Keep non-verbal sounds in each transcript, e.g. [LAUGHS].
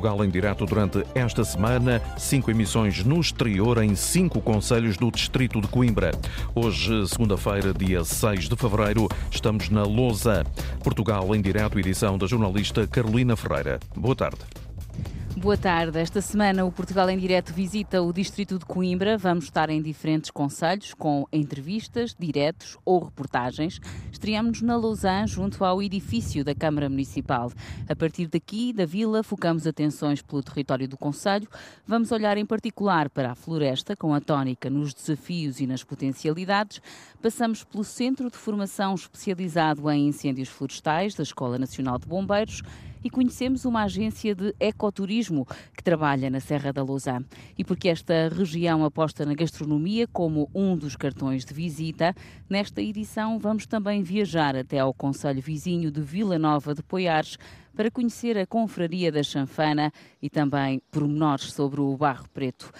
Portugal em direto durante esta semana, cinco emissões no exterior em cinco conselhos do distrito de Coimbra. Hoje, segunda-feira, dia 6 de fevereiro, estamos na Lousa. Portugal em direto, edição da jornalista Carolina Ferreira. Boa tarde. Boa tarde. Esta semana o Portugal em Direto visita o Distrito de Coimbra. Vamos estar em diferentes conselhos com entrevistas, diretos ou reportagens. Estreamos na Lausanne, junto ao edifício da Câmara Municipal. A partir daqui, da vila, focamos atenções pelo território do Conselho. Vamos olhar em particular para a floresta, com a tónica nos desafios e nas potencialidades. Passamos pelo Centro de Formação Especializado em Incêndios Florestais da Escola Nacional de Bombeiros e conhecemos uma agência de ecoturismo que trabalha na Serra da Lousã. E porque esta região aposta na gastronomia como um dos cartões de visita, nesta edição vamos também viajar até ao Conselho Vizinho de Vila Nova de Poiares para conhecer a Confraria da Chanfana e também pormenores sobre o Barro Preto.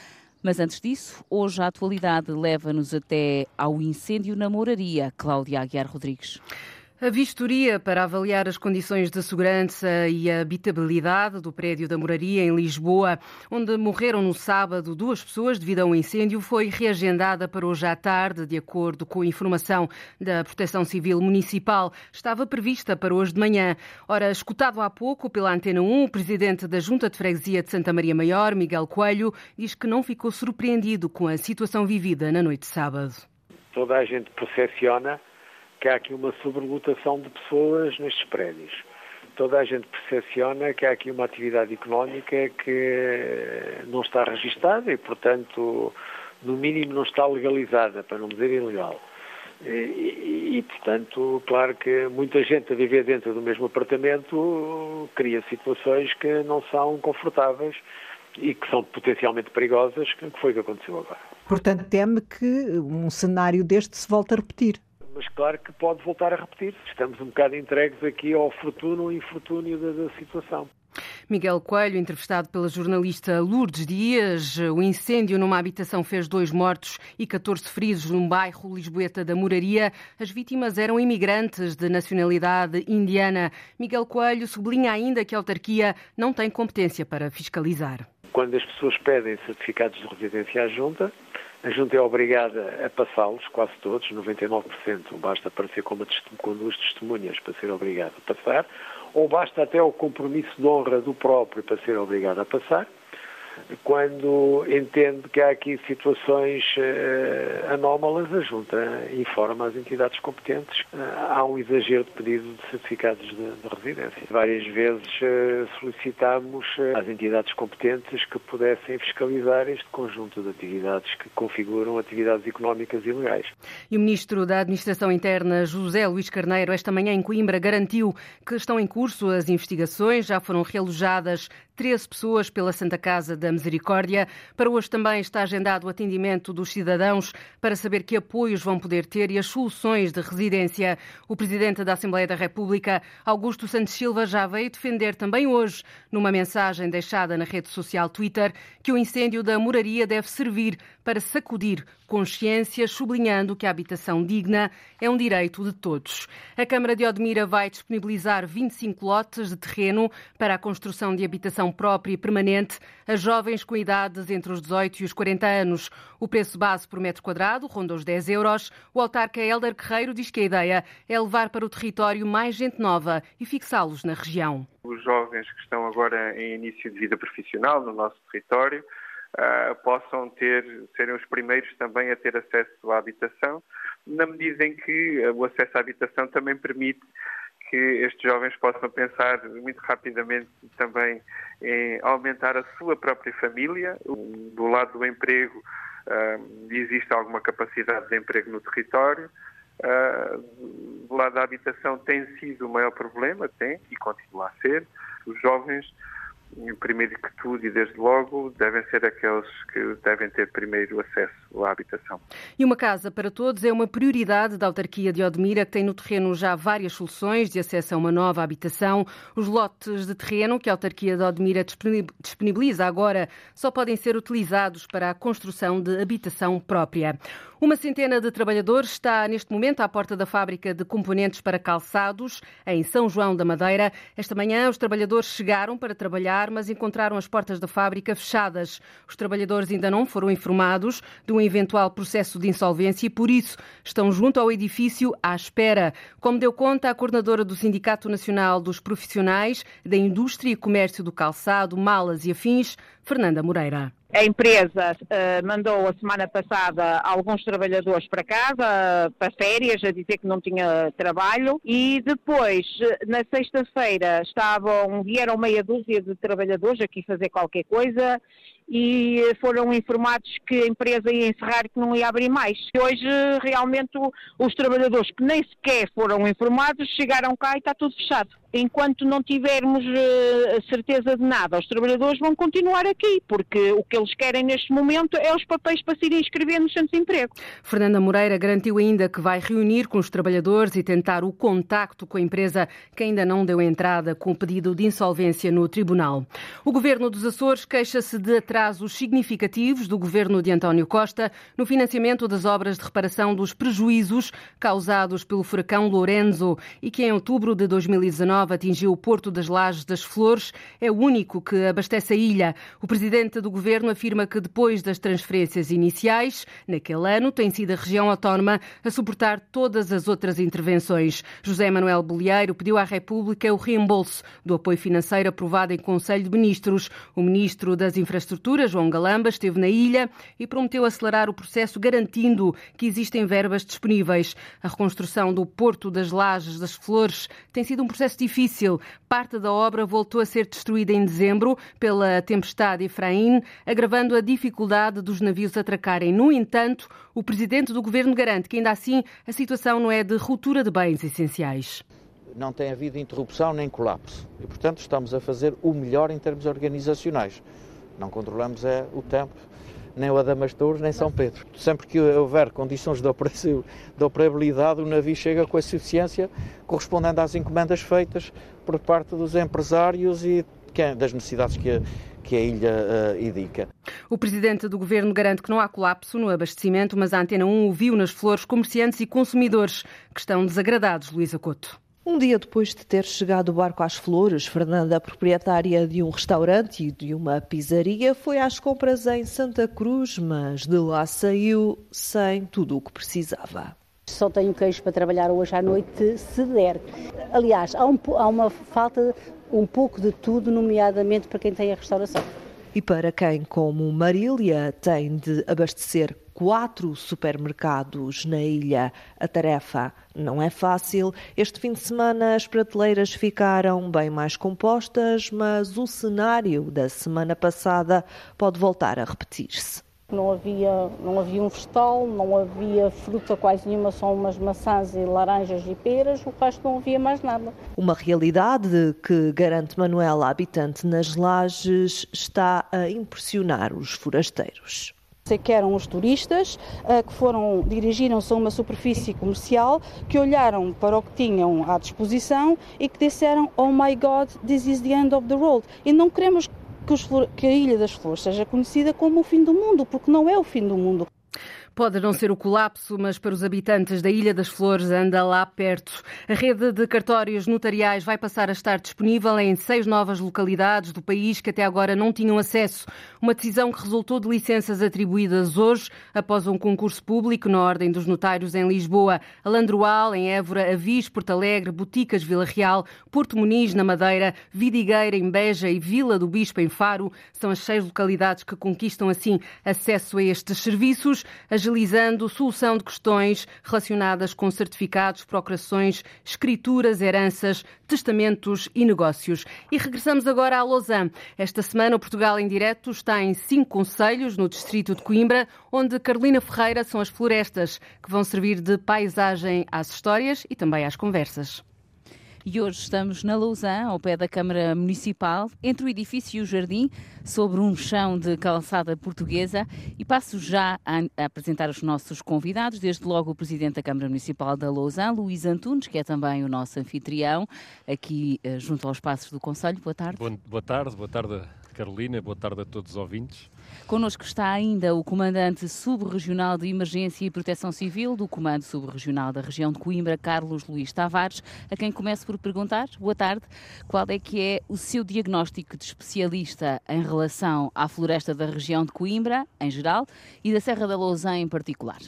Mas antes disso, hoje a atualidade leva-nos até ao incêndio na Moraria. Cláudia Aguiar Rodrigues. A vistoria para avaliar as condições de segurança e habitabilidade do prédio da Moraria em Lisboa, onde morreram no sábado duas pessoas devido a um incêndio, foi reagendada para hoje à tarde, de acordo com a informação da Proteção Civil Municipal. Estava prevista para hoje de manhã. Ora, escutado há pouco pela Antena 1, o presidente da Junta de Freguesia de Santa Maria Maior, Miguel Coelho, diz que não ficou surpreendido com a situação vivida na noite de sábado. Toda a gente percepciona que há aqui uma sobrelotação de pessoas nestes prédios. Toda a gente percepciona que há aqui uma atividade económica que não está registada e, portanto, no mínimo não está legalizada, para não dizer ilegal. E, e, portanto, claro que muita gente a viver dentro do mesmo apartamento cria situações que não são confortáveis e que são potencialmente perigosas, que foi o que aconteceu agora. Portanto, teme que um cenário deste se volte a repetir mas claro que pode voltar a repetir. Estamos um bocado entregues aqui ao fortuno e infortúnio da, da situação. Miguel Coelho, entrevistado pela jornalista Lourdes Dias. O incêndio numa habitação fez dois mortos e 14 feridos num bairro Lisboeta da Moraria. As vítimas eram imigrantes de nacionalidade indiana. Miguel Coelho sublinha ainda que a autarquia não tem competência para fiscalizar. Quando as pessoas pedem certificados de residência à junta, a Junta é obrigada a passá-los, quase todos, 99%, basta aparecer como com duas testemunhas para ser obrigado a passar, ou basta até o compromisso de honra do próprio para ser obrigado a passar, quando entende que há aqui situações uh, anómalas, a Junta informa as entidades competentes. Uh, há um exagero de pedido de certificados de, de residência. Várias vezes uh, solicitámos às entidades competentes que pudessem fiscalizar este conjunto de atividades que configuram atividades económicas ilegais. E o Ministro da Administração Interna, José Luís Carneiro, esta manhã em Coimbra, garantiu que estão em curso as investigações, já foram realojadas 13 pessoas pela Santa Casa da Misericórdia. Para hoje também está agendado o atendimento dos cidadãos para saber que apoios vão poder ter e as soluções de residência. O Presidente da Assembleia da República, Augusto Santos Silva, já veio defender também hoje, numa mensagem deixada na rede social Twitter, que o incêndio da moraria deve servir para sacudir consciências, sublinhando que a habitação digna é um direito de todos. A Câmara de Odmira vai disponibilizar 25 lotes de terreno para a construção de habitação própria e permanente a jovens com idades entre os 18 e os 40 anos. O preço base por metro quadrado ronda os 10 euros. O autarca Helder Guerreiro diz que a ideia é levar para o território mais gente nova e fixá-los na região. Os jovens que estão agora em início de vida profissional no nosso território uh, possam ter, serem os primeiros também a ter acesso à habitação, na medida em que o acesso à habitação também permite que estes jovens possam pensar muito rapidamente também em aumentar a sua própria família. Do lado do emprego, uh, existe alguma capacidade de emprego no território. Do lado da habitação tem sido o maior problema, tem e continua a ser. Os jovens primeiro que tudo e desde logo, devem ser aqueles que devem ter primeiro acesso à habitação. E uma casa para todos é uma prioridade da autarquia de Odmira, que tem no terreno já várias soluções de acesso a uma nova habitação. Os lotes de terreno que a autarquia de Odmira disponibiliza agora só podem ser utilizados para a construção de habitação própria. Uma centena de trabalhadores está neste momento à porta da fábrica de componentes para calçados, em São João da Madeira. Esta manhã, os trabalhadores chegaram para trabalhar, mas encontraram as portas da fábrica fechadas. Os trabalhadores ainda não foram informados de um eventual processo de insolvência e, por isso, estão junto ao edifício à espera. Como deu conta a coordenadora do Sindicato Nacional dos Profissionais da Indústria e Comércio do Calçado, Malas e Afins, Fernanda Moreira. A empresa uh, mandou a semana passada alguns trabalhadores para casa, para férias, a dizer que não tinha trabalho. E depois, na sexta-feira, estavam, vieram meia dúzia de trabalhadores aqui fazer qualquer coisa e foram informados que a empresa ia encerrar e que não ia abrir mais. Hoje, realmente, os trabalhadores que nem sequer foram informados chegaram cá e está tudo fechado enquanto não tivermos uh, certeza de nada, os trabalhadores vão continuar aqui, porque o que eles querem neste momento é os papéis para se irem inscrever nos centros de emprego. Fernanda Moreira garantiu ainda que vai reunir com os trabalhadores e tentar o contacto com a empresa que ainda não deu entrada com o pedido de insolvência no tribunal. O governo dos Açores queixa-se de atrasos significativos do governo de António Costa no financiamento das obras de reparação dos prejuízos causados pelo furacão Lorenzo e que em outubro de 2019 atingiu o Porto das Lajes das Flores, é o único que abastece a ilha. O presidente do governo afirma que depois das transferências iniciais, naquele ano, tem sido a região autónoma a suportar todas as outras intervenções. José Manuel Bolieiro pediu à República o reembolso do apoio financeiro aprovado em Conselho de Ministros. O ministro das Infraestruturas, João Galamba, esteve na ilha e prometeu acelerar o processo garantindo que existem verbas disponíveis. A reconstrução do Porto das Lajes das Flores tem sido um processo difícil difícil. Parte da obra voltou a ser destruída em dezembro pela tempestade Efraim, agravando a dificuldade dos navios atracarem. No entanto, o presidente do governo garante que ainda assim a situação não é de ruptura de bens essenciais não tem havido interrupção nem colapso. E, portanto, estamos a fazer o melhor em termos organizacionais. Não controlamos é, o tempo, nem o Adamastor, nem São Pedro. Sempre que houver condições de, de operabilidade, o navio chega com a suficiência correspondendo às encomendas feitas por parte dos empresários e das necessidades que a, que a ilha uh, indica. O presidente do governo garante que não há colapso no abastecimento, mas a Antena 1 ouviu nas flores comerciantes e consumidores que estão desagradados, Luísa Couto. Um dia depois de ter chegado o barco às flores, Fernanda, proprietária de um restaurante e de uma pizzaria, foi às compras em Santa Cruz, mas de lá saiu sem tudo o que precisava. Só tenho queijo para trabalhar hoje à noite, se der. Aliás, há, um, há uma falta um pouco de tudo, nomeadamente para quem tem a restauração. E para quem, como Marília, tem de abastecer quatro supermercados na ilha, a tarefa não é fácil. Este fim de semana as prateleiras ficaram bem mais compostas, mas o cenário da semana passada pode voltar a repetir-se. Não havia, não havia um vegetal, não havia fruta quase nenhuma, só umas maçãs e laranjas e peras, o resto não havia mais nada. Uma realidade que, garante Manuela, habitante nas lajes, está a impressionar os forasteiros que eram os turistas uh, que foram dirigiram-se a uma superfície comercial, que olharam para o que tinham à disposição e que disseram: "Oh my God, this is the end of the world". E não queremos que, os, que a Ilha das Flores seja conhecida como o fim do mundo, porque não é o fim do mundo. Pode não ser o colapso, mas para os habitantes da Ilha das Flores anda lá perto. A rede de cartórios notariais vai passar a estar disponível em seis novas localidades do país que até agora não tinham acesso. Uma decisão que resultou de licenças atribuídas hoje após um concurso público na Ordem dos Notários em Lisboa, Alandroal, em Évora, Avis, Porto Alegre, Boticas, Vila Real, Porto Muniz, na Madeira, Vidigueira, em Beja e Vila do Bispo, em Faro. São as seis localidades que conquistam assim acesso a estes serviços agilizando solução de questões relacionadas com certificados, procurações, escrituras, heranças, testamentos e negócios. E regressamos agora a Lausanne. Esta semana o Portugal em Direto está em cinco conselhos no distrito de Coimbra, onde Carolina Ferreira são as florestas que vão servir de paisagem às histórias e também às conversas. E hoje estamos na Lausanne, ao pé da Câmara Municipal, entre o edifício e o jardim, sobre um chão de calçada portuguesa. E passo já a, apresentar os nossos convidados, desde logo o Presidente da Câmara Municipal da Lausanne, Luís Antunes, que é também o nosso anfitrião, aqui uh, junto aos passos do Conselho. Boa tarde. Boa, boa tarde, boa tarde Carolina, boa tarde a todos os ouvintes. Connosco está ainda o Comandante Subregional de Emergência e Proteção Civil do Comando Subregional da Região de Coimbra, Carlos Luís Tavares, a quem começo por perguntar, boa tarde, qual é que é o seu diagnóstico de especialista em relação à floresta da região de Coimbra, em geral, e da Serra da Lousã em particular?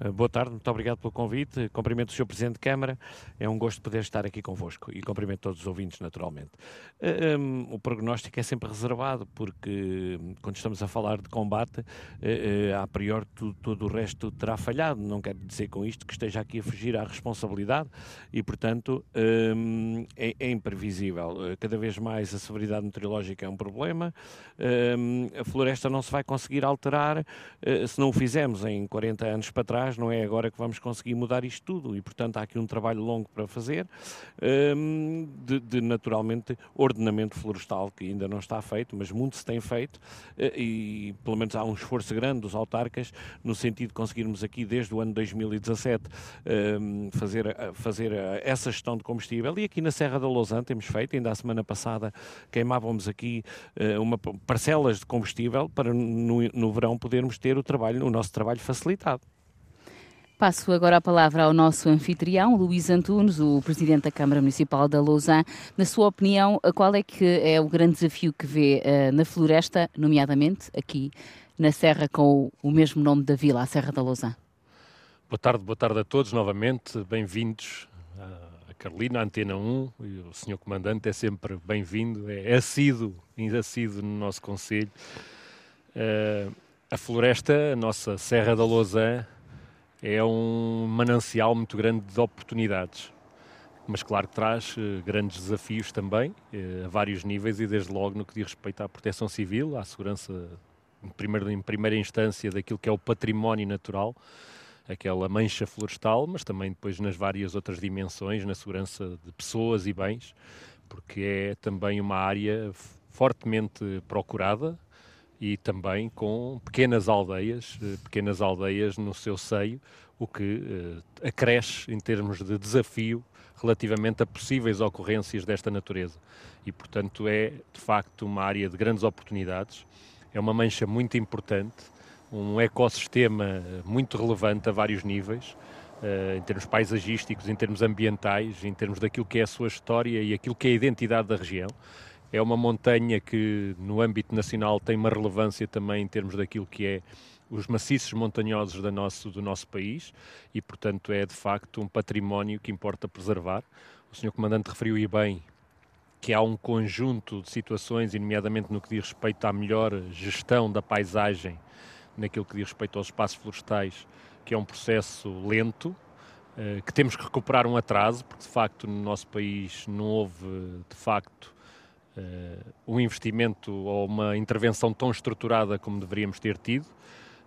Eh, boa tarde, muito obrigado pelo convite. Cumprimento o Sr. Presidente de Câmara. É um gosto poder estar aqui convosco e cumprimento todos os ouvintes, naturalmente. Eh, ehm, o prognóstico é sempre reservado, porque quando estamos a falar de combate, uh, a priori tudo, todo o resto terá falhado. Não quero dizer com isto que esteja aqui a fugir à responsabilidade e, portanto, ehm, é, é, imprevisível. Cada vez mais a severidade meteorológica é um problema. Ehm, a floresta não se vai conseguir alterar se não o fizemos em 40 anos para trás não é agora que vamos conseguir mudar isto tudo e, portanto, há aqui um trabalho longo para fazer um, de, de, naturalmente, ordenamento florestal que ainda não está feito, mas muito se tem feito eh, e, pelo menos, há um esforço grande dos autarcas no sentido de conseguirmos aqui, desde o ano 2017, um, fazer, fazer essa gestão de combustível e aqui na Serra da Lausanne temos feito, ainda a semana passada queimávamos aqui uh, uma, parcelas de combustível para no, no verão podermos ter o trabalho, o nosso trabalho facilitado. Passo agora a palavra ao nosso anfitrião, Luís Antunes, o Presidente da Câmara Municipal da Lausanne. Na sua opinião, qual é que é o grande desafio que vê uh, na floresta, nomeadamente aqui na Serra com o, o, mesmo nome da vila, a Serra da Lausanne? Boa tarde, boa tarde a todos novamente, bem-vindos a Carolina, a Antena 1, e o Sr. Comandante é sempre bem-vindo, é assíduo, ainda assíduo no nosso Conselho. Uh, a floresta, a nossa Serra da Lausanne, é um manancial muito grande de oportunidades. Mas claro que traz uh, grandes desafios também, uh, a vários níveis e desde logo no que diz respeito à proteção civil, à segurança em primeira, em primeira instância daquilo que é o património natural, aquela mancha florestal, mas também depois nas várias outras dimensões, na segurança de pessoas e bens, porque é também uma área fortemente procurada, e também com pequenas aldeias, eh, pequenas aldeias no seu seio, o que uh, acresce em termos de desafio relativamente a possíveis ocorrências desta natureza. E, portanto, é de facto uma área de grandes oportunidades, é uma mancha muito importante, um ecossistema muito relevante a vários níveis, uh, em termos paisagísticos, em termos ambientais, em termos daquilo que é a sua história e aquilo que é a identidade da região. É uma montanha que, no âmbito nacional, tem uma relevância também em termos daquilo que é os maciços montanhosos do nosso, do nosso país e, portanto, é de facto um património que importa preservar. O Sr. Comandante referiu e bem que há um conjunto de situações, nomeadamente no que diz respeito à melhor gestão da paisagem, naquilo que diz respeito aos espaços florestais, que é um processo lento, eh, que temos que recuperar um atraso, porque de facto no nosso país não houve de facto um investimento ou uma intervenção tão estruturada como deveríamos ter tido.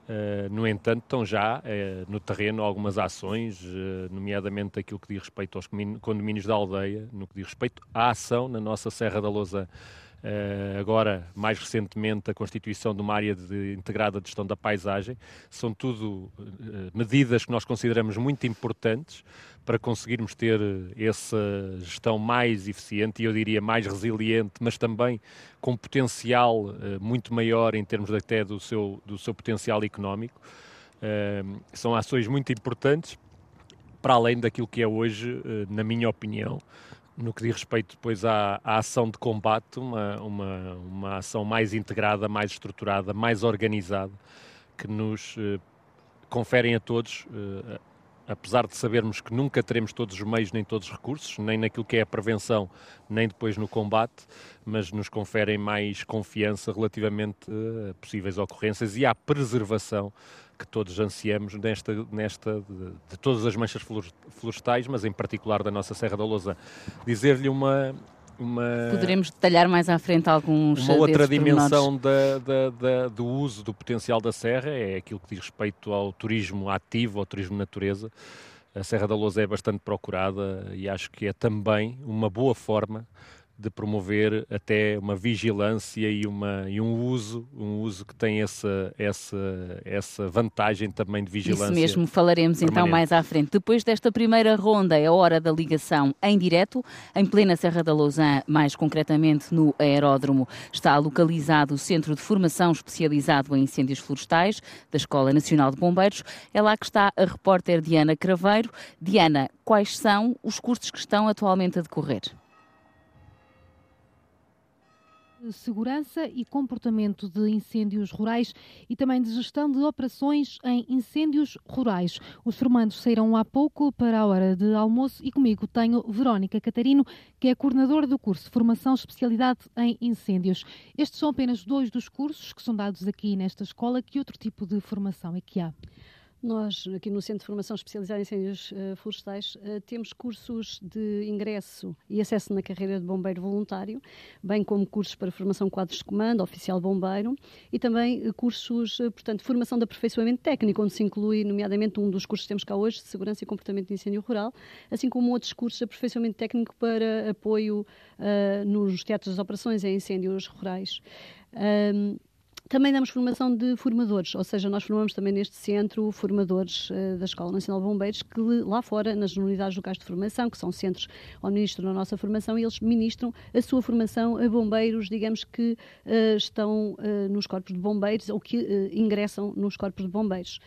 Uh, no entanto, estão já uh, no terreno algumas ações, nomeadamente aquilo que diz respeito aos condomínios da aldeia, no que diz respeito à ação na nossa Serra da Lousa Uh, agora, mais recentemente, a constituição de uma área de, integrada de gestão da paisagem. São tudo uh, medidas que nós consideramos muito importantes para conseguirmos ter essa gestão mais eficiente e eu diria mais resiliente, mas também com potencial uh, muito maior em termos até do seu, do seu potencial económico. são ações muito importantes para além daquilo que é hoje, na minha opinião, no que diz respeito depois à, à ação de combate, uma, uma, uma ação mais integrada, mais estruturada, mais organizada, que nos eh, conferem a todos, eh, apesar de sabermos que nunca teremos todos os meios nem todos os recursos, nem naquilo que é a prevenção, nem depois no combate, mas nos conferem mais confiança relativamente a possíveis ocorrências e à preservação que todos ansiamos nesta, nesta de, de, todas as manchas florestais, mas em particular da nossa Serra da Lousa. Dizer-lhe uma, uma... Poderemos detalhar mais à frente alguns Uma outra dimensão da, da, da, do uso do potencial da serra é aquilo que diz respeito ao turismo ativo, ao turismo natureza. A Serra da Lousa é bastante procurada e acho que é também uma boa forma de promover até uma vigilância e, uma, e um uso, um uso que tem essa, essa, essa vantagem também de vigilância. Isso mesmo, falaremos permanente. então mais à frente. Depois desta primeira ronda, é a hora da ligação em direto, em plena Serra da Lousã, mais concretamente no aeródromo, está localizado o Centro de Formação Especializado em Incêndios Florestais da Escola Nacional de Bombeiros. É lá que está a repórter Diana Craveiro. Diana, quais são os cursos que estão atualmente a decorrer? Segurança e comportamento de incêndios rurais e também de gestão de operações em incêndios rurais. Os formandos saíram há pouco para a hora de almoço e comigo tenho Verónica Catarino, que é coordenadora do curso Formação Especialidade em Incêndios. Estes são apenas dois dos cursos que são dados aqui nesta escola. Que outro tipo de formação é que há? Nós, aqui no Centro de Formação Especializada em Incêndios uh, Florestais, uh, temos cursos de ingresso e acesso na carreira de bombeiro voluntário, bem como cursos para formação quadros de comando, oficial bombeiro, e também uh, cursos, portanto, formação de aperfeiçoamento técnico, onde se inclui, nomeadamente, um dos cursos que temos cá hoje, de segurança e comportamento de incêndio rural, assim como outros cursos de aperfeiçoamento técnico para apoio nos teatros de operações em incêndios rurais. Um, também damos formação de formadores, ou seja, nós formamos também neste centro formadores uh, da Escola Nacional de Bombeiros que lá fora, nas unidades locais de formação, que são centros onde ministram a nossa formação, eles ministram a sua formação a bombeiros, digamos que uh, estão uh, nos corpos de bombeiros ou que ingressam nos corpos de bombeiros.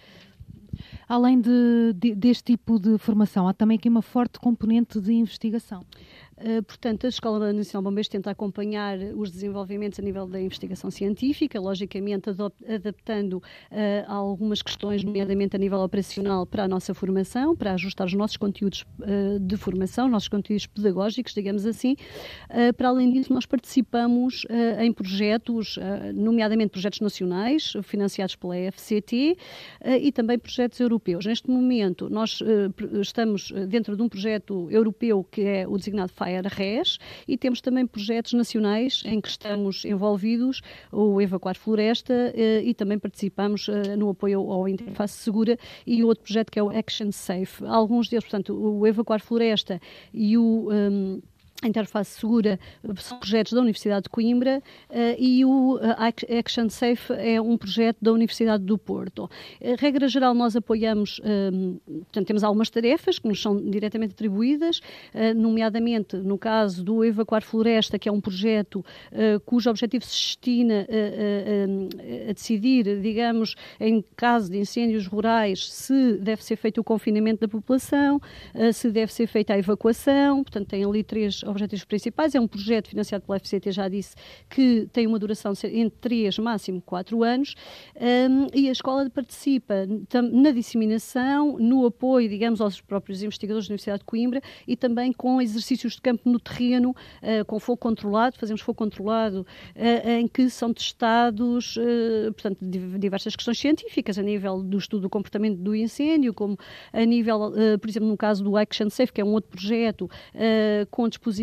Além de, de, deste tipo de formação, há também aqui uma forte componente de investigação. Uh, portanto, a Escola Nacional de Bombeiros tenta acompanhar os desenvolvimentos a nível da investigação científica, logicamente adaptando uh, algumas questões, nomeadamente a nível operacional, para a nossa formação, para ajustar os nossos conteúdos uh, de formação, nossos conteúdos pedagógicos, digamos assim. para além disso, nós participamos em projetos, nomeadamente projetos nacionais, financiados pela FCT, e também projetos europeus. Neste momento, nós estamos dentro de um projeto europeu que é o designado FAER-RES e temos também projetos nacionais em que estamos envolvidos, o Evacuar Floresta, eh, e também participamos eh, no apoio ao Interface Segura e outro projeto que é o Action Safe. Alguns deles, portanto, o Evacuar Floresta e o. Um, a Interface Segura são projetos da Universidade de Coimbra uh, e o uh, Action Safe é um projeto da Universidade do Porto. Uh, regra geral, nós apoiamos, uh, portanto, temos algumas tarefas que nos são diretamente atribuídas, nomeadamente no caso do Evacuar Floresta, que é um projeto cujo objetivo se destina a decidir, digamos, em caso de incêndios rurais, se deve ser feito o confinamento da população, se deve ser feita a evacuação, portanto, tem ali três objetivos principais. É um projeto financiado pela FCT, já disse, que tem uma duração entre 3, máximo 4 anos, um, e a escola participa na disseminação, no apoio, digamos, aos próprios investigadores da Universidade de Coimbra e também com exercícios de campo no terreno, uh, com fogo controlado, fazemos fogo controlado, uh, em que são testados, uh, portanto, diversas questões científicas, a nível do estudo do comportamento do incêndio, como a nível, por exemplo, no caso do Action Safe, que é um outro projeto, com dispositivos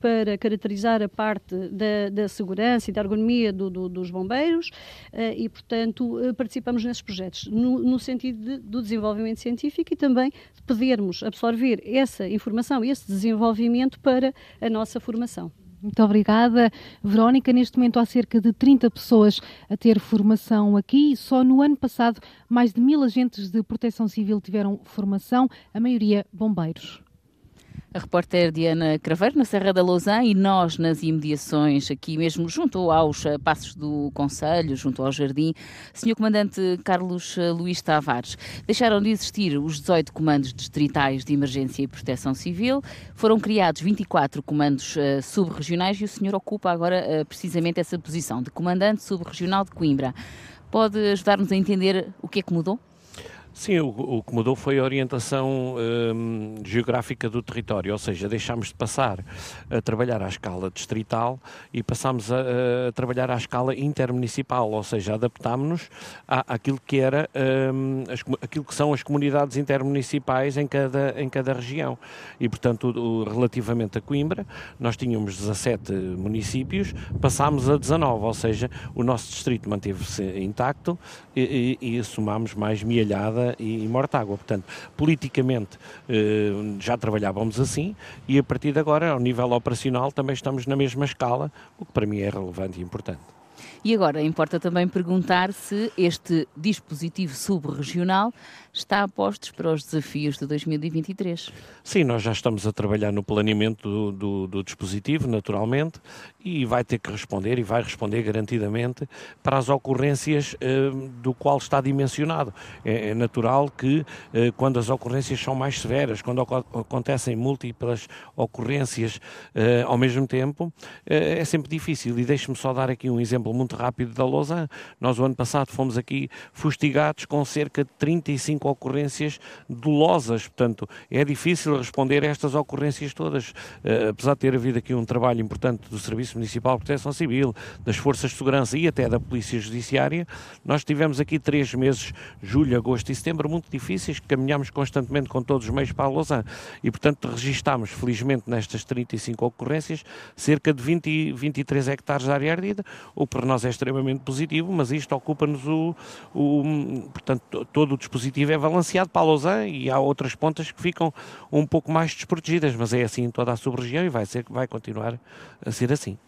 para caracterizar a parte da, da segurança e da ergonomia do, do, dos bombeiros uh, e, portanto, uh, participamos nesses projetos no, no sentido de, do desenvolvimento científico e também de podermos absorver essa informação e esse desenvolvimento para a nossa formação. Muito obrigada, Verónica. Neste momento há cerca de 30 pessoas a ter formação aqui. Só no ano passado, mais de mil agentes de proteção civil tiveram formação, a maioria bombeiros a repórter Diana Craveiro, na Serra da Lousã, e nós nas imediações, aqui mesmo junto aos eh, passos do Conselho, junto ao Jardim. Senhor Comandante Carlos eh, Luís Tavares, deixaram de existir os 18 comandos distritais de emergência e proteção civil, foram criados 24 comandos uh, subregionais e o senhor ocupa agora uh, precisamente essa posição de comandante subregional de Coimbra. Pode ajudar-nos a entender o que é que mudou? Sim, o, o, que mudou foi a orientação um, geográfica do território, ou seja, deixámos de passar a trabalhar à escala distrital e passámos a, a trabalhar à escala intermunicipal, ou seja, adaptámos-nos àquilo que era um, as, aquilo que são as comunidades intermunicipais em cada, em cada região. E, portanto, o, relativamente a Coimbra, nós tínhamos 17 municípios, passámos a 19, ou seja, o nosso distrito manteve-se intacto e, e, e somámos mais Mialhada E Mortágua. Portanto, politicamente já trabalhávamos assim e a partir de agora, ao nível operacional, também estamos na mesma escala, o que para mim é relevante e importante. E agora importa também perguntar se este dispositivo subregional está a postos para os desafios de 2023. Sim, nós já estamos a trabalhar no planeamento do, do, do, dispositivo, naturalmente, e vai ter que responder, e vai responder garantidamente, para as ocorrências eh, do qual está dimensionado. É, é natural que, eh, quando as ocorrências são mais severas, quando acontecem múltiplas ocorrências eh, ao mesmo tempo, eh, é sempre difícil. E deixe-me só dar aqui um exemplo muito rápido da Lausanne. Nós, o ano passado, fomos aqui fustigados com cerca de 35 ocorrências dolosas, portanto, é difícil responder a estas ocorrências todas, uh, apesar de ter havido aqui um trabalho importante do Serviço Municipal de Proteção Civil, das Forças de Segurança e até da Polícia Judiciária, nós tivemos aqui três meses, julho, agosto e setembro, muito difíceis, que caminhámos constantemente com todos os meios para a Lausanne. E, portanto, registámos, felizmente, nestas 35 ocorrências, cerca de 20, 23 hectares de área ardida, o que para nós é extremamente positivo, mas isto ocupa-nos o, o, portanto, todo o dispositivo é balanceado para a Lausanne e há outras pontas que ficam um pouco mais desprotegidas, mas é assim em toda a sub-região e vai, ser, vai continuar a ser assim.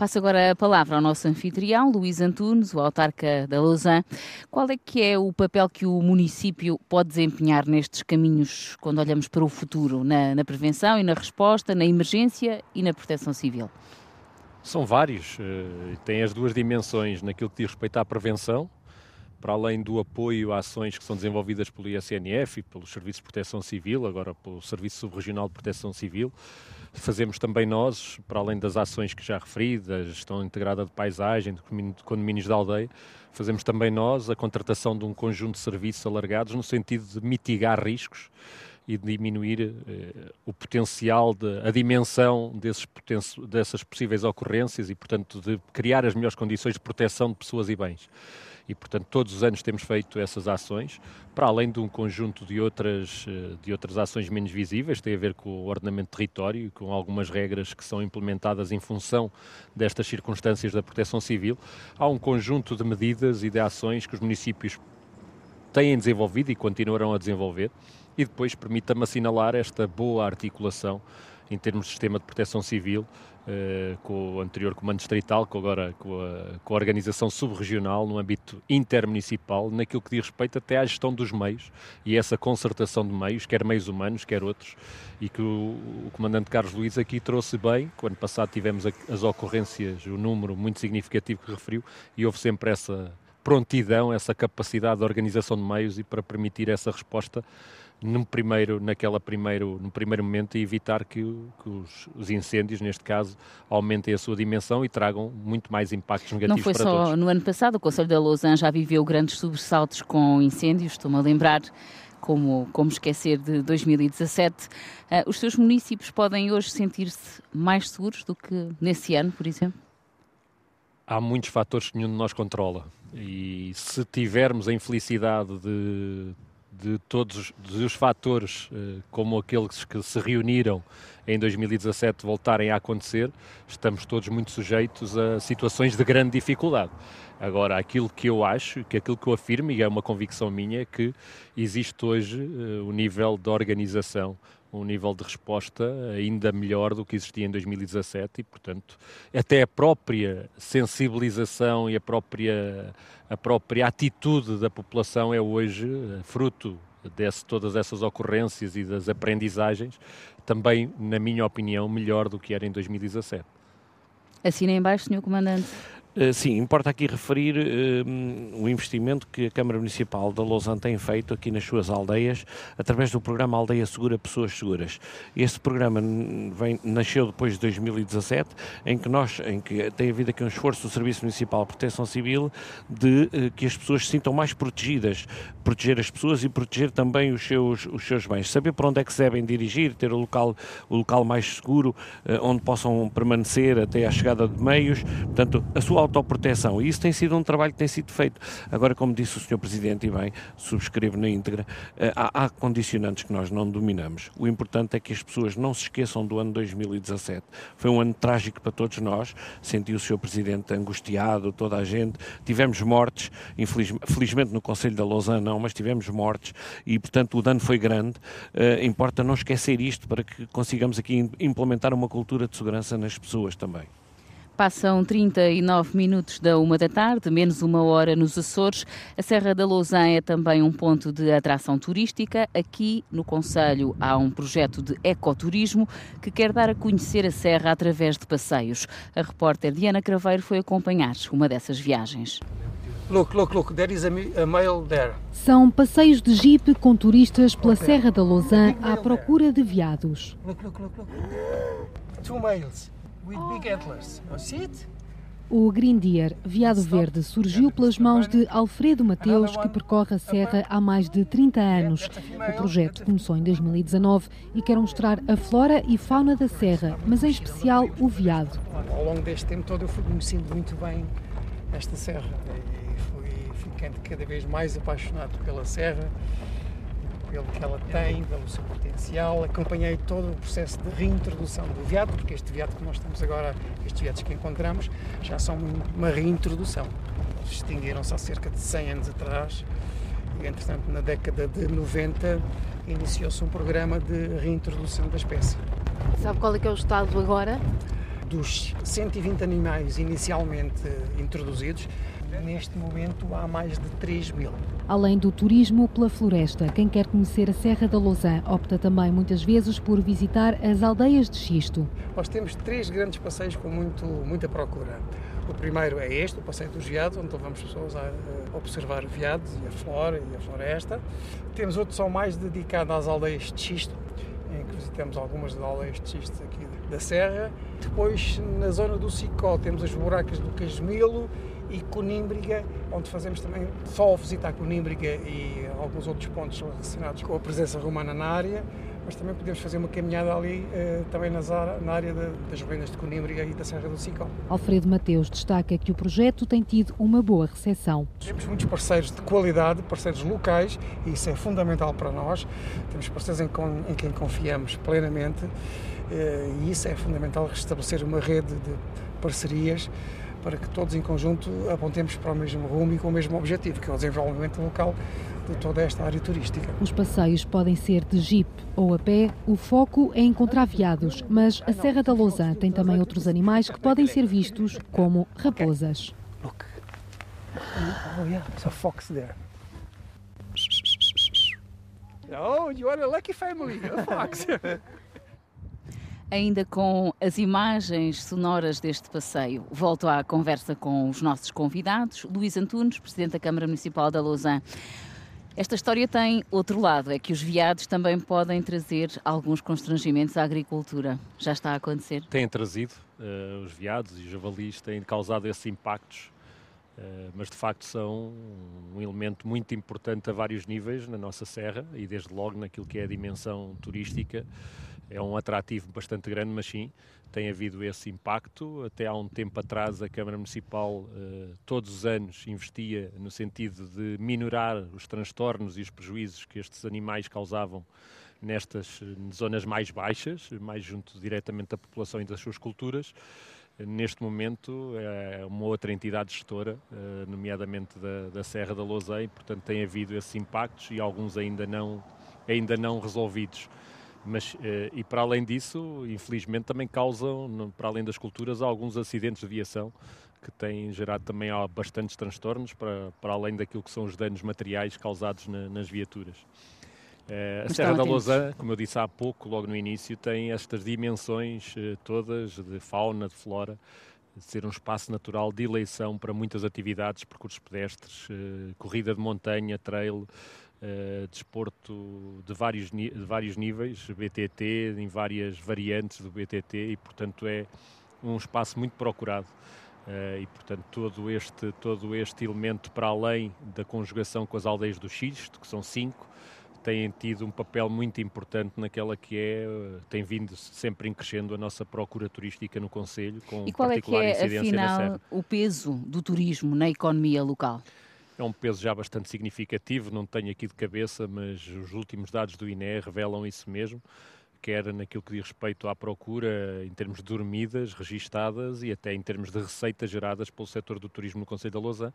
Passo agora a palavra ao nosso anfitrião, Luís Antunes, o autarca da Lausanne. Qual é que é o papel que o município pode desempenhar nestes caminhos quando olhamos para o futuro, na, na prevenção e na resposta, na emergência e na proteção civil? São vários. Uh, tem as duas dimensões naquilo que diz respeito à prevenção, para além do apoio a ações que são desenvolvidas pelo ISNF e pelo Serviço de Proteção Civil, agora pelo Serviço Subregional de Proteção Civil, fazemos também nós, para além das ações que já referi, da gestão integrada de paisagem, de condomínios da aldeia, fazemos também nós a contratação de um conjunto de serviços alargados no sentido de mitigar riscos e diminuir eh, o potencial, de, a dimensão desses dessas possíveis ocorrências e, portanto, de criar as melhores condições de proteção de pessoas e bens e, portanto, todos os anos temos feito essas ações, para além de um conjunto de outras, eh, de outras ações menos visíveis, tem a ver com o ordenamento de território e com algumas regras que são implementadas em função destas circunstâncias da proteção civil. Há um conjunto de medidas e de ações que os municípios têm desenvolvido e continuarão a desenvolver, e depois permita-me assinalar esta boa articulação em termos de sistema de proteção civil uh, com o anterior comando distrital, com agora com a, com a organização subregional no âmbito intermunicipal, naquilo que diz respeito até à gestão dos meios e essa concertação de meios, quer meios humanos, quer outros, e que o, o comandante Carlos Luiz aqui trouxe bem, quando passado tivemos as ocorrências, o número muito significativo que referiu, e houve sempre essa prontidão, essa capacidade de organização de meios e para permitir essa resposta no primeiro, naquela primeiro, no primeiro momento e evitar que, que os, os, incêndios, neste caso, aumentem a sua dimensão e tragam muito mais impactos negativos todos. Não foi só no ano passado, o Conselho da Lausanne já viveu grandes sobressaltos com incêndios, estou-me a lembrar como, como esquecer de 2017. Uh, ah, os seus municípios podem hoje sentir-se mais seguros do que nesse ano, por exemplo? Há muitos fatores que nenhum de nós controla. E se tivermos a infelicidade de de todos os fatores, eh, como aqueles que se reuniram em 2017, voltarem a acontecer, estamos todos muito sujeitos a situações de grande dificuldade. Agora, aquilo que eu acho, que aquilo que eu afirmo, e é uma convicção minha, é que existe hoje uh, o nível de organização, um nível de resposta ainda melhor do que existia em 2017 e, portanto, até a própria sensibilização e a própria, a própria atitude da população é hoje eh, fruto desse, todas essas ocorrências e das aprendizagens, também, na minha opinião, melhor do que era em 2017. Assina embaixo, Sr. Comandante. Eh, sim, importa aqui referir uh, o investimento que a Câmara Municipal da Lausanne tem feito aqui nas suas aldeias, através do programa Aldeia Segura Pessoas Seguras. Este programa vem, nasceu depois de 2017, em que nós, em que tem havido aqui um esforço do Serviço Municipal de Proteção Civil de uh, que as pessoas se sintam mais protegidas, proteger as pessoas e proteger também os seus, os seus bens. Saber para onde é que se devem dirigir, ter o local, o local mais seguro, uh, onde possam permanecer até à chegada de meios. Portanto, a sua autoproteção. E isso tem sido um trabalho que tem sido feito. Agora, como disse o Sr. Presidente, e bem, subscrevo na íntegra, uh, há, há condicionantes que nós não dominamos. O importante é que as pessoas não se esqueçam do ano 2017. Foi um ano trágico para todos nós. Senti o Sr. Presidente angustiado, toda a gente. Tivemos mortes, infeliz, felizmente no Conselho da Lausanne não, mas tivemos mortes e, portanto, o dano foi grande. Uh, importa não esquecer isto para que consigamos aqui implementar uma cultura de segurança nas pessoas também. Passam 39 minutos da uma da tarde, menos uma hora nos Açores. A Serra da Lousã é também um ponto de atração turística. Aqui no Conselho há um projeto de ecoturismo que quer dar a conhecer a Serra através de passeios. A repórter Diana Craveiro foi acompanhar uma dessas viagens. Look, look, look, there is a, there. São passeios de jipe com turistas pela Serra da Lousã à procura de veados. Look, look, look, look. Two males with big antlers. You see it? O Green Deer, veado verde, surgiu pelas mãos de Alfredo Mateus, que percorre a serra há mais de 30 anos. O projeto começou em 2019 e quer mostrar a flora e fauna da serra, mas em especial o veado. Ao longo deste tempo todo eu fui conhecendo muito bem esta serra e fui ficando cada vez mais apaixonado pela serra pelo que ela tem, pelo seu potencial. Acompanhei todo o processo de reintrodução do veado, porque este veado que nós estamos agora, estes veados que encontramos, já são uma reintrodução. Eles extinguiram-se há cerca de 100 anos atrás e, entretanto, na década de 90, iniciou-se um programa de reintrodução da espécie. Sabe qual é que é o estado agora? Dos 120 animais inicialmente introduzidos, neste momento há mais de 3 mil. Além do turismo pela floresta, quem quer conhecer a Serra da Lousã opta também muitas vezes por visitar as aldeias de xisto. Nós temos três grandes passeios com muito, muita procura. O primeiro é este, o Passeio dos Veados, onde levamos pessoas a observar veados e a flora e a floresta. Temos outro só mais dedicado às aldeias de xisto, em que visitamos algumas das aldeias de xisto aqui da Serra. Depois, na zona do Sicó, temos as buracas do Casmilo e Conímbriga, onde fazemos também só visitar Conímbriga e alguns outros pontos relacionados com a presença romana na área, mas também podemos fazer uma caminhada ali eh, também nas, na área das ruínas de Conímbriga e da Serra do Sicó. Alfredo Mateus destaca que o projeto tem tido uma boa recepção. Temos muitos parceiros de qualidade, parceiros locais, e isso é fundamental para nós. Temos parceiros em, em quem confiamos plenamente eh, e isso é fundamental, restabelecer uma rede de parcerias para que todos em conjunto apontemos para o mesmo rumo e com o mesmo objetivo, que é o desenvolvimento local de toda esta área turística. Os passeios podem ser de jeep ou a pé, o foco é encontrar veados, mas a Serra da Lousã tem também outros animais que podem ser vistos como raposas. Look. Oh yeah, there's a fox there. Oh, you are a lucky family, a fox. [LAUGHS] ainda com as imagens sonoras deste passeio. Volto à conversa com os nossos convidados. Luís Antunes, Presidente da Câmara Municipal da Lausanne. Esta história tem outro lado, é que os veados também podem trazer alguns constrangimentos à agricultura. Já está a acontecer? Têm trazido. Uh, os veados e os javalis têm causado esses impactos, uh, mas de facto são um elemento muito importante a vários níveis na nossa serra e desde logo naquilo que é a dimensão turística é um atrativo bastante grande, mas sim, tem havido esse impacto. Até há um tempo atrás, a Câmara Municipal, eh, todos os anos, investia no sentido de minorar os transtornos e os prejuízos que estes animais causavam nestas eh, zonas mais baixas, mais junto diretamente da população e das suas culturas. Neste momento, é uma outra entidade gestora, nomeadamente da, da Serra da Lousei, portanto, tem havido esses impactos e alguns ainda não, ainda não resolvidos mas eh, e para além disso, infelizmente também causam, para além das culturas, alguns acidentes de viação que têm gerado também bastantes transtornos para, para além daquilo que são os danos materiais causados na, nas viaturas. Eh, a Serra da Lousã, como eu disse há pouco, logo no início, tem estas dimensões eh, todas de fauna, de flora, de ser um espaço natural de eleição para muitas atividades, percursos pedestres, corrida de montanha, trail, Uh, desporto de vários, de vários níveis, BTT, em várias variantes do BTT e, portanto, é um espaço muito procurado. Uh, e, portanto, todo este, todo este elemento, para além da conjugação com as aldeias do Xisto, que são cinco, têm tido um papel muito importante naquela que é, tem vindo sempre em crescendo a nossa procura turística no Conselho, com e qual é que é, afinal, o peso do turismo na economia local? É um peso já bastante significativo, não tenho aqui de cabeça, mas os últimos dados do INE revelam isso mesmo quer naquilo que diz respeito à procura em termos de dormidas registadas e até em termos de receitas geradas pelo setor do turismo no Conselho da Lousã.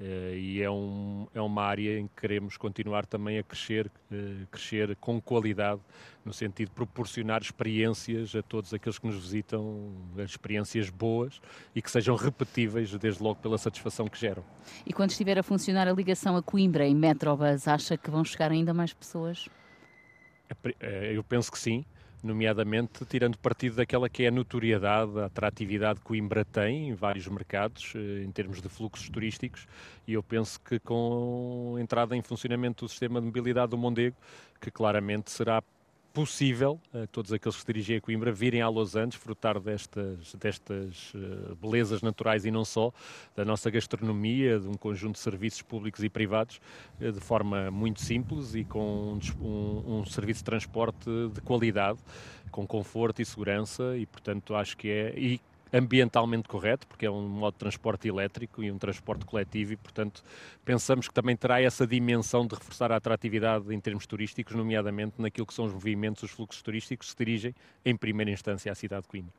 Uh, e é, um, é uma área em que queremos continuar também a crescer, uh, crescer com qualidade, no sentido de proporcionar experiências a todos aqueles que nos visitam, experiências boas e que sejam repetíveis, desde logo pela satisfação que geram. E quando estiver a funcionar a ligação a Coimbra em Metrobus, acha que vão chegar ainda mais pessoas? É, eu penso que sim, nomeadamente tirando partido daquela que é a notoriedade, a atratividade que Coimbra tem em vários mercados, eh, em termos de fluxos turísticos, e eu penso que com a entrada em funcionamento do sistema de mobilidade do Mondego, que claramente será possível a todos aqueles que se dirigem a Coimbra virem a Los Angeles, frutar destas, destas uh, belezas naturais e não só, da nossa gastronomia, de um conjunto de serviços públicos e privados, uh, de forma muito simples e com um, um, um serviço de transporte de qualidade, com conforto e segurança e, portanto, acho que é... E, ambientalmente correto, porque é um modo de transporte elétrico e um transporte coletivo e, portanto, pensamos que também terá essa dimensão de reforçar a atratividade em termos turísticos, nomeadamente naquilo que são os movimentos, os fluxos turísticos que se dirigem, em primeira instância, à cidade de Coimbra.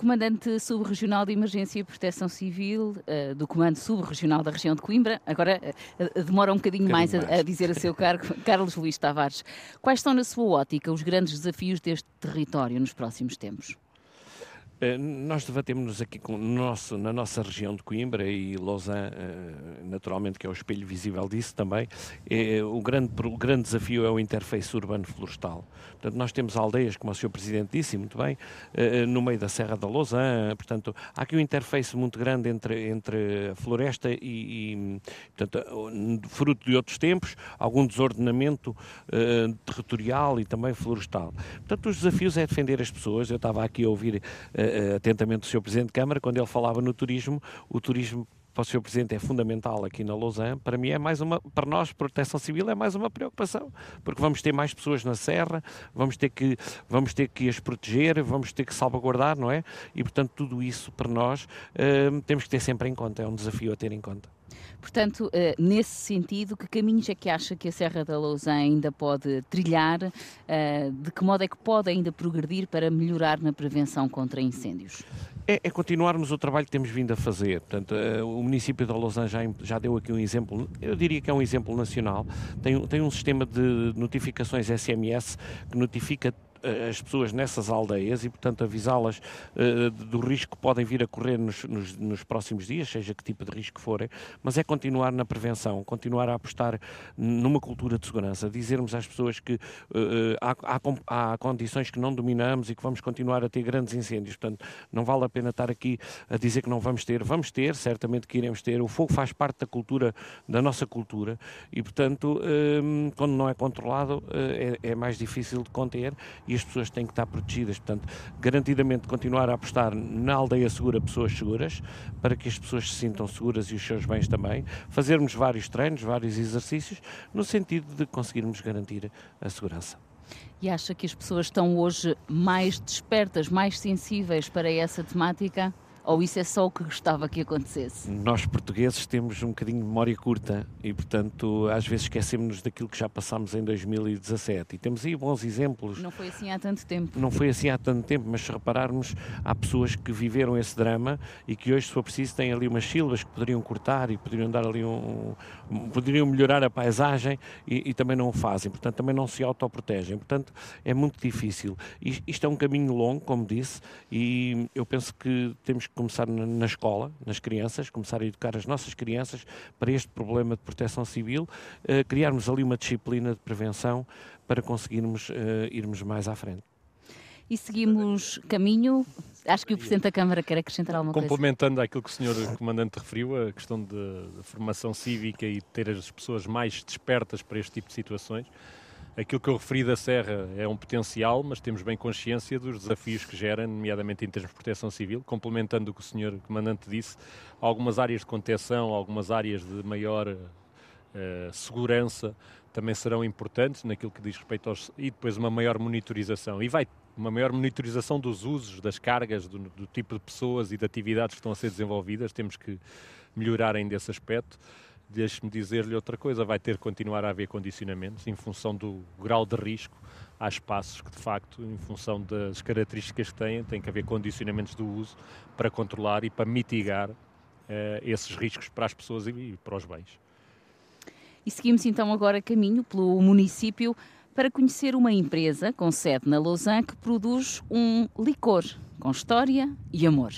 Comandante Subregional de Emergência e Proteção Civil uh, do Comando Subregional da região de Coimbra. Agora uh, demora um bocadinho, um bocadinho mais, mais. A, a, dizer a seu cargo, [LAUGHS] Carlos Luís Tavares. Quais são, na sua ótica, os grandes desafios deste território nos próximos tempos? Eh, nós debatemos aqui com, no nosso, na nossa região de Coimbra e Lausanne, eh, naturalmente, que é o espelho visível disso também. É, o, grande, o grande desafio é o interface urbano-florestal. Portanto, nós temos aldeias, como o Sr. Presidente disse muito bem, eh, no meio da Serra da Lausanne. Portanto, há aqui um interface muito grande entre, entre a floresta e, e portanto, fruto de outros tempos, algum desordenamento uh, territorial e também florestal. Portanto, os desafios é defender as pessoas. Eu estava aqui a ouvir. Uh, atentamente o Sr. Presidente de Câmara, quando ele falava no turismo, o turismo para o Sr. Presidente é fundamental aqui na Lausanne, para mim é mais uma, para nós, Proteção Civil, é mais uma preocupação, porque vamos ter mais pessoas na Serra, vamos ter que, vamos ter que as proteger, vamos ter que salvaguardar, não é? E, portanto, tudo isso para nós uh, temos que ter sempre em conta, é um desafio a ter em conta. Portanto, uh, nesse sentido, que caminhos é que acha que a Serra da Lousã ainda pode trilhar? Uh, de que modo é que pode ainda progredir para melhorar na prevenção contra incêndios? É, é, continuarmos o trabalho que temos vindo a fazer. Portanto, uh, o município de Lausanne já, já, deu aqui um exemplo, eu diria que é um exemplo nacional. Tem, tem um sistema de notificações SMS que notifica as pessoas nessas aldeias e, portanto, avisá-las uh, do risco que podem vir a correr nos, nos, nos, próximos dias, seja que tipo de risco forem, mas é continuar na prevenção, continuar a apostar numa cultura de segurança, dizermos às pessoas que uh, há, há, há, condições que não dominamos e que vamos continuar a ter grandes incêndios. Portanto, não vale a pena estar aqui a dizer que não vamos ter. Vamos ter, certamente que iremos ter. O fogo faz parte da cultura, da nossa cultura e, portanto, uh, quando não é controlado, é, é mais difícil de conter e as pessoas têm que estar protegidas. Portanto, garantidamente continuar a apostar na aldeia segura pessoas seguras, para que as pessoas se sintam seguras e os seus bens também. Fazermos vários treinos, vários exercícios, no sentido de conseguirmos garantir a segurança. E acha que as pessoas estão hoje mais despertas, mais sensíveis para essa temática? Ou isso é só o que gostava que acontecesse? Nós portugueses temos um bocadinho de memória curta e, portanto, às vezes esquecemos daquilo que já passámos em 2017. E temos aí bons exemplos. Não foi assim há tanto tempo. Não foi assim há tanto tempo, mas se repararmos, há pessoas que viveram esse drama e que hoje, se for preciso, têm ali umas sílabas que poderiam cortar e poderiam dar ali um. poderiam melhorar a paisagem e, e também não o fazem. Portanto, também não se autoprotegem. Portanto, é muito difícil. Isto é um caminho longo, como disse, e eu penso que temos que começar na, escola, nas crianças, começar a educar as nossas crianças para este problema de proteção civil, uh, criarmos ali uma disciplina de prevenção para conseguirmos uh, irmos mais à frente. E seguimos caminho. Acho que o Presidente da Câmara quer acrescentar alguma coisa. Complementando aquilo que o Sr. Comandante referiu, a questão de, de formação cívica e ter as pessoas mais despertas para este tipo de situações. Aquilo que eu referi da Serra é um potencial, mas temos bem consciência dos desafios que gera, nomeadamente em termos de proteção civil. Complementando o que o Sr. Comandante disse, algumas áreas de contenção, algumas áreas de maior uh, segurança também serão importantes naquilo que diz respeito aos. e depois uma maior monitorização. E vai uma maior monitorização dos usos, das cargas, do, do, tipo de pessoas e de atividades que estão a ser desenvolvidas. Temos que melhorar ainda esse aspecto. Deixe-me dizer-lhe outra coisa: vai ter que continuar a haver condicionamentos em função do grau de risco. Há espaços que, de facto, em função das características que têm, tem que haver condicionamentos do uso para controlar e para mitigar uh, esses riscos para as pessoas e, e para os bens. E seguimos então agora caminho pelo município para conhecer uma empresa com sede na Lausanne que produz um licor com história e amor.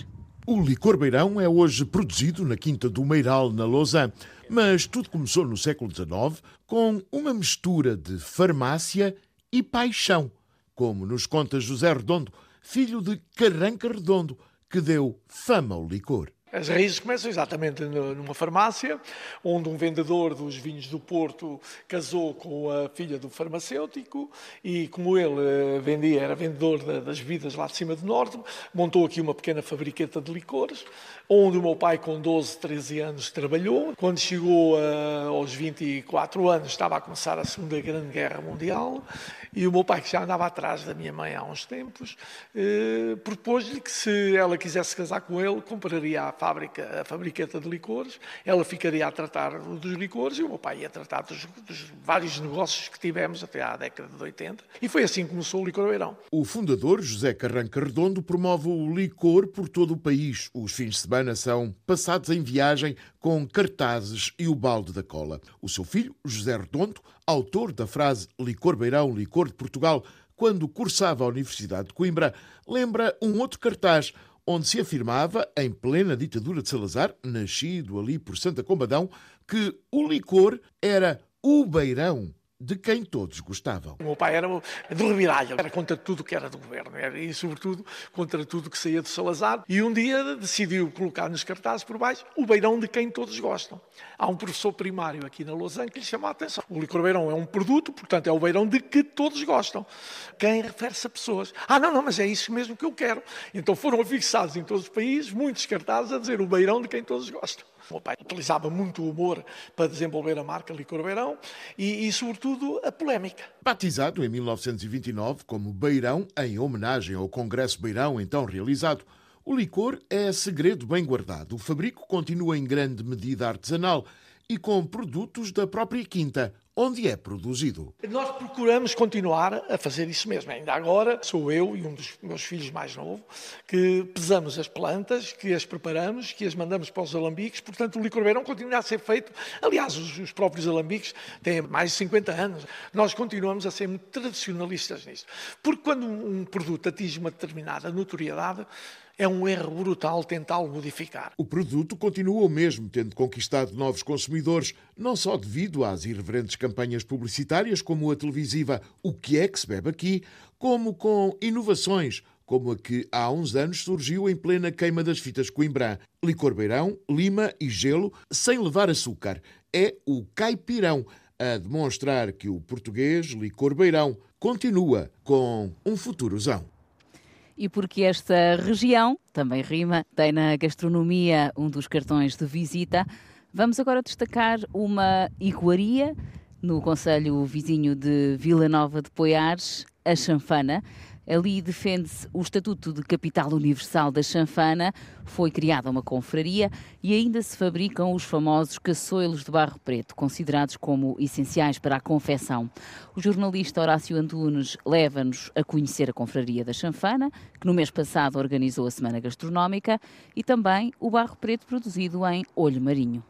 O licor Beirão é hoje produzido na Quinta do Meiral, na Lausanne, mas tudo começou no século XIX com uma mistura de farmácia e paixão, como nos conta José Redondo, filho de Carranca Redondo, que deu fama ao licor. As raízes começam exatamente numa farmácia, onde um vendedor dos vinhos do Porto casou com a filha do farmacêutico e, como ele eh, vendia, era vendedor das bebidas lá de cima do Norte, montou aqui uma pequena fabriqueta de licores, onde o meu pai, com 12, 13 anos, trabalhou. Quando chegou a, aos 24 anos, estava a começar a Segunda Grande Guerra Mundial e o meu pai, que já andava atrás da minha mãe há uns tempos, eh, propôs-lhe que, se ela quisesse casar com ele, compraria a fábrica, a fabriqueta de licores, ela ficaria a tratar dos licores e o meu pai ia tratar dos, dos vários negócios que tivemos até à década de 80. E foi assim que começou o Licor Beirão. O fundador, José Carranca Redondo, promove o licor por todo o país. Os fins de semana são passados em viagem com cartazes e o balde da cola. O seu filho, José Redondo, autor da frase Licor Beirão, Licor de Portugal, quando cursava a Universidade de Coimbra, lembra um outro cartaz onde se afirmava, em plena ditadura de Salazar, nascido ali por Santa Combadão, que o licor era o beirão de quem todos gostavam. O meu pai era do reviralho, era contra tudo que era do governo era, e, sobretudo, contra tudo que saía de Salazar. E um dia decidiu colocar nos cartazes por baixo o beirão de quem todos gostam. Há um professor primário aqui na Lausanne que lhe chama a atenção. O licor beirão é um produto, portanto, é o beirão de que todos gostam. Quem refere-se a pessoas. Ah, não, não, mas é isso mesmo que eu quero. Então foram fixados em todos os países muitos cartazes a dizer o beirão de quem todos gostam. O meu pai utilizava muito o humor para desenvolver a marca Licor Beirão e, e, sobretudo, a polémica. Batizado em 1929 como Beirão, em homenagem ao Congresso Beirão então realizado, o licor é segredo bem guardado. O fabrico continua em grande medida artesanal e com produtos da própria quinta, onde é produzido. Nós procuramos continuar a fazer isso mesmo. Ainda agora sou eu e um dos meus filhos mais novo que pesamos as plantas, que as preparamos, que as mandamos para os alambiques. Portanto, o licor beirão continua a ser feito. Aliás, os, os, próprios alambiques têm mais de 50 anos. Nós continuamos a ser muito tradicionalistas nisto. Porque quando um produto atinge uma determinada notoriedade, é um erro brutal tentá-lo modificar. O produto continua o mesmo, tendo conquistado novos consumidores, não só devido às irreverentes campanhas publicitárias, como a televisiva O que é que se bebe aqui, como com inovações, como a que há uns anos surgiu em plena queima das fitas Coimbra. Licor beirão, lima e gelo, sem levar açúcar. É o caipirão, a demonstrar que o português licor beirão continua com um futurozão e porque esta região também rima, tem na gastronomia um dos cartões de visita. Vamos agora destacar uma iguaria no Conselho Vizinho de Vila Nova de Poiares, a Chanfana. Ali defende-se o Estatuto de Capital Universal da Chanfana, foi criada uma confraria e ainda se fabricam os famosos caçoilos de barro preto, considerados como essenciais para a confecção. O jornalista Horácio Antunes leva-nos a conhecer a confraria da Chanfana, que no mês passado organizou a Semana Gastronómica, e também o barro preto produzido em Olho Marinho.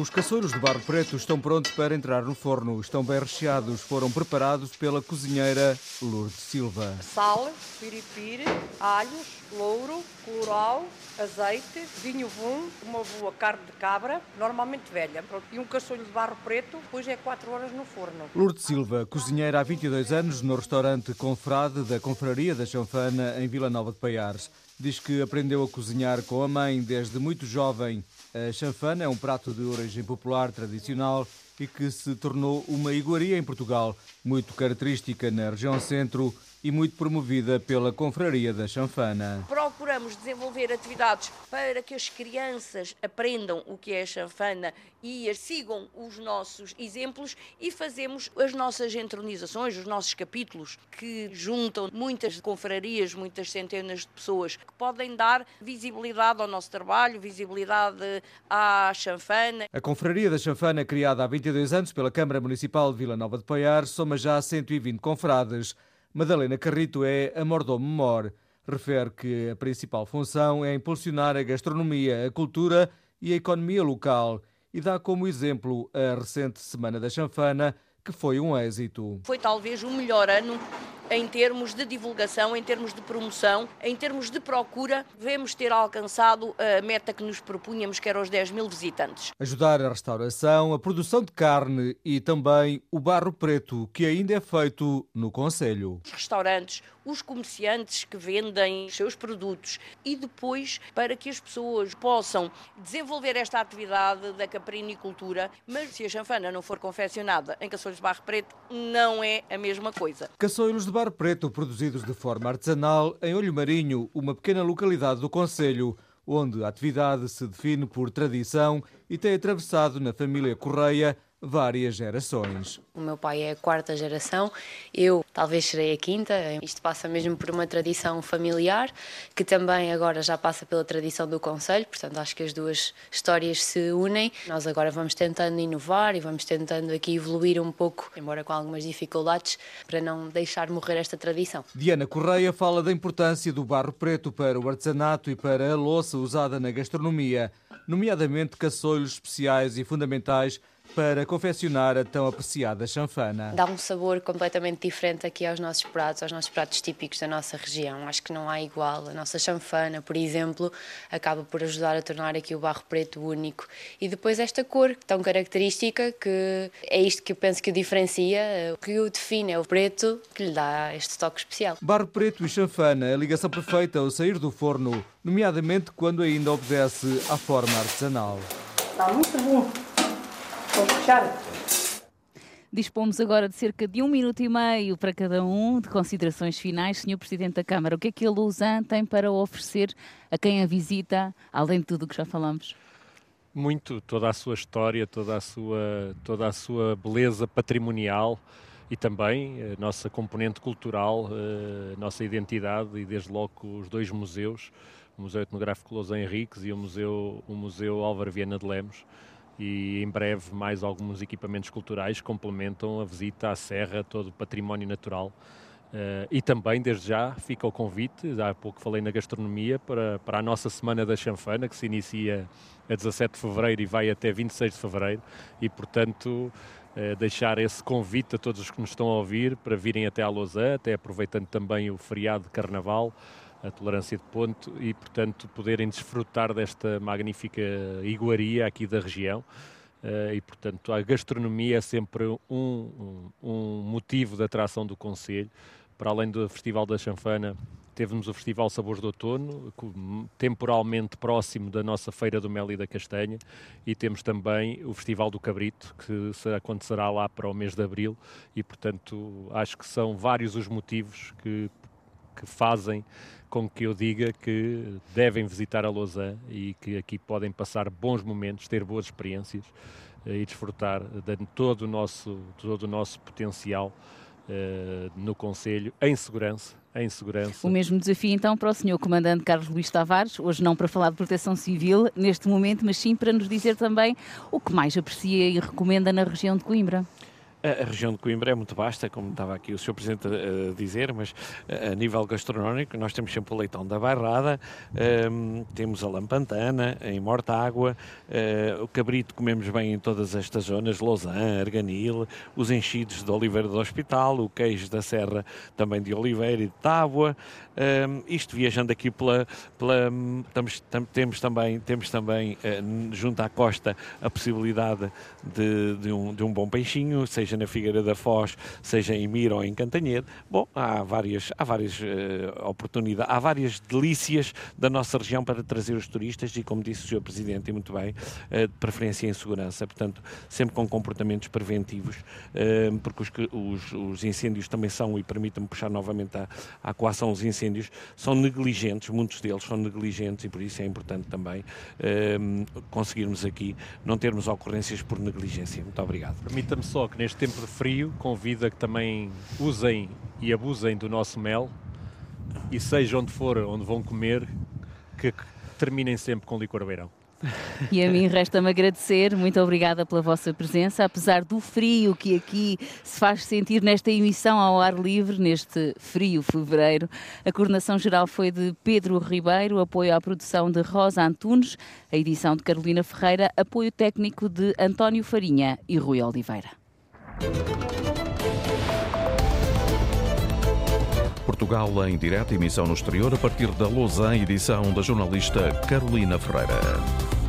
Os caçouros de barro preto estão prontos para entrar no forno. Estão bem recheados. Foram preparados pela cozinheira Lourdes Silva. Sal, piripiri, alhos, louro, colorau, azeite, vinho vum, uma boa carne de cabra, normalmente velha. E um caçolho de barro preto, depois é 4 horas no forno. Lourdes Silva, cozinheira há 22 anos no restaurante Confrade da Confraria da Chanfana, em Vila Nova de Paiares. Diz que aprendeu a cozinhar com a mãe desde muito jovem a chanfana é um prato de origem popular tradicional e que se tornou uma iguaria em Portugal, muito característica na região centro e muito promovida pela Confraria da Chanfana. Procuramos desenvolver atividades para que as crianças aprendam o que é a chanfana e sigam os nossos exemplos e fazemos as nossas entronizações, os nossos capítulos que juntam muitas confrarias, muitas centenas de pessoas que podem dar visibilidade ao nosso trabalho, visibilidade à chanfana. A Confraria da Chanfana, criada há 22 anos pela Câmara Municipal de Vila Nova de Paiar, soma já 120 confrades. Madalena Carrito é a mordomo-mor. Refere que a principal função é impulsionar a gastronomia, a cultura e a economia local e dá como exemplo a recente Semana da Chanfana, que foi um êxito. Foi talvez o melhor ano em termos de divulgação, em termos de promoção, em termos de procura, devemos ter alcançado a meta que nos propunhamos, que era os 10 mil visitantes. Ajudar a restauração, a produção de carne e também o barro preto, que ainda é feito no Conselho. Os restaurantes, os comerciantes que vendem os seus produtos e depois para que as pessoas possam desenvolver esta atividade da caprinicultura, mas se a chanfana não for confeccionada em caçolhos de barro preto, não é a mesma coisa. Caçolhos de barro preto produzidos de forma artesanal em Olho Marinho, uma pequena localidade do Conselho, onde a atividade se define por tradição e tem atravessado na família Correia várias gerações. O meu pai é a quarta geração, eu talvez serei a quinta. Isto passa mesmo por uma tradição familiar, que também agora já passa pela tradição do Conselho, portanto acho que as duas histórias se unem. Nós agora vamos tentando inovar e vamos tentando aqui evoluir um pouco, embora com algumas dificuldades, para não deixar morrer esta tradição. Diana Correia fala da importância do barro preto para o artesanato e para a louça usada na gastronomia, nomeadamente caçolhos especiais e fundamentais para confeccionar a tão apreciada chanfana. Dá um sabor completamente diferente aqui aos nossos pratos, aos nossos pratos típicos da nossa região. Acho que não há igual. A nossa chanfana, por exemplo, acaba por ajudar a tornar aqui o barro preto único. E depois esta cor tão característica que é isto que eu penso que o diferencia, o que o define é o preto que lhe dá este toque especial. Barro preto e chanfana, a ligação perfeita ao sair do forno, nomeadamente quando ainda obedece à forma artesanal. Está muito bom. Vamos fechar? Dispomos agora de cerca de um minuto e meio para cada um de considerações finais. Senhor Presidente da Câmara, o que é que a Lausanne tem para oferecer a quem a visita, além de tudo o que já falamos? Muito, toda a sua história, toda a sua, toda a sua beleza patrimonial e também a nossa componente cultural, a nossa identidade e desde logo os dois museus, o Museu Etnográfico Lausanne Henriques e o Museu, o Museu Álvaro Viana de Lemos e em breve mais alguns equipamentos culturais complementam a visita à Serra, todo o património natural. Uh, e também, desde já, fica o convite, há pouco falei na gastronomia, para, para a nossa Semana da Chanfana, que se inicia a 17 de Fevereiro e vai até 26 de Fevereiro, e portanto uh, deixar esse convite a todos os que nos estão a ouvir para virem até à Lausanne, até aproveitando também o feriado de Carnaval, a tolerância de ponto e, portanto, poderem desfrutar desta magnífica iguaria aqui da região. Uh, e, portanto, a gastronomia é sempre um, um, um, motivo de atração do Conselho. Para além do Festival da Chanfana, temos o Festival Sabores do Outono, temporalmente próximo da nossa Feira do Mel e da Castanha, e temos também o Festival do Cabrito, que acontecerá lá para o mês de Abril, e, portanto, acho que são vários os motivos que, que fazem com que eu diga que devem visitar a Lausanne e que aqui podem passar bons momentos, ter boas experiências eh, e desfrutar de todo o nosso, todo o nosso potencial uh, no Conselho, em segurança, em segurança. O mesmo desafio então para o Sr. Comandante Carlos Luís Tavares, hoje não para falar de proteção civil neste momento, mas sim para nos dizer também o que mais aprecia e recomenda na região de Coimbra. A, região de Coimbra é muito vasta, como estava aqui o Sr. Presidente a, dizer, mas a, nível gastronómico nós temos sempre o leitão da Bairrada, um, temos a lampantana em Mortágua, uh, o cabrito comemos bem em todas estas zonas, Lausanne, Arganil, os enchidos de Oliveira do Hospital, o queijo da Serra também de Oliveira e de Tábua, um, isto viajando aqui pela, pela tamos, tam, temos também, temos também uh, junto à costa a possibilidade de, de, um, de um bom peixinho, seja seja na Figueira da Foz, seja em Mira ou em Cantanhede. Bom, há várias, há várias uh, oportunidades, há várias delícias da nossa região para trazer os turistas e, como disse o Sr. Presidente, e muito bem, uh, de preferência em segurança, portanto, sempre com comportamentos preventivos, uh, porque os, os, os, incêndios também são, e permita-me puxar novamente à coação, os incêndios são negligentes, muitos deles são negligentes e por isso é importante também conseguirmos aqui não termos ocorrências por negligência. Muito obrigado. Permita-me só que neste tempo de frio convida que também usem e abusem do nosso mel e seja onde for, onde vão comer, que terminem sempre com licor beirão. E a mim resta-me agradecer, muito obrigada pela vossa presença, apesar do frio que aqui se faz sentir nesta emissão ao ar livre, neste frio fevereiro. A coordenação geral foi de Pedro Ribeiro, apoio à produção de Rosa Antunes, a edição de Carolina Ferreira, apoio técnico de António Farinha e Rui Oliveira. Portugal em direto, emissão no exterior, a partir da Lausanne, edição da jornalista Carolina Ferreira.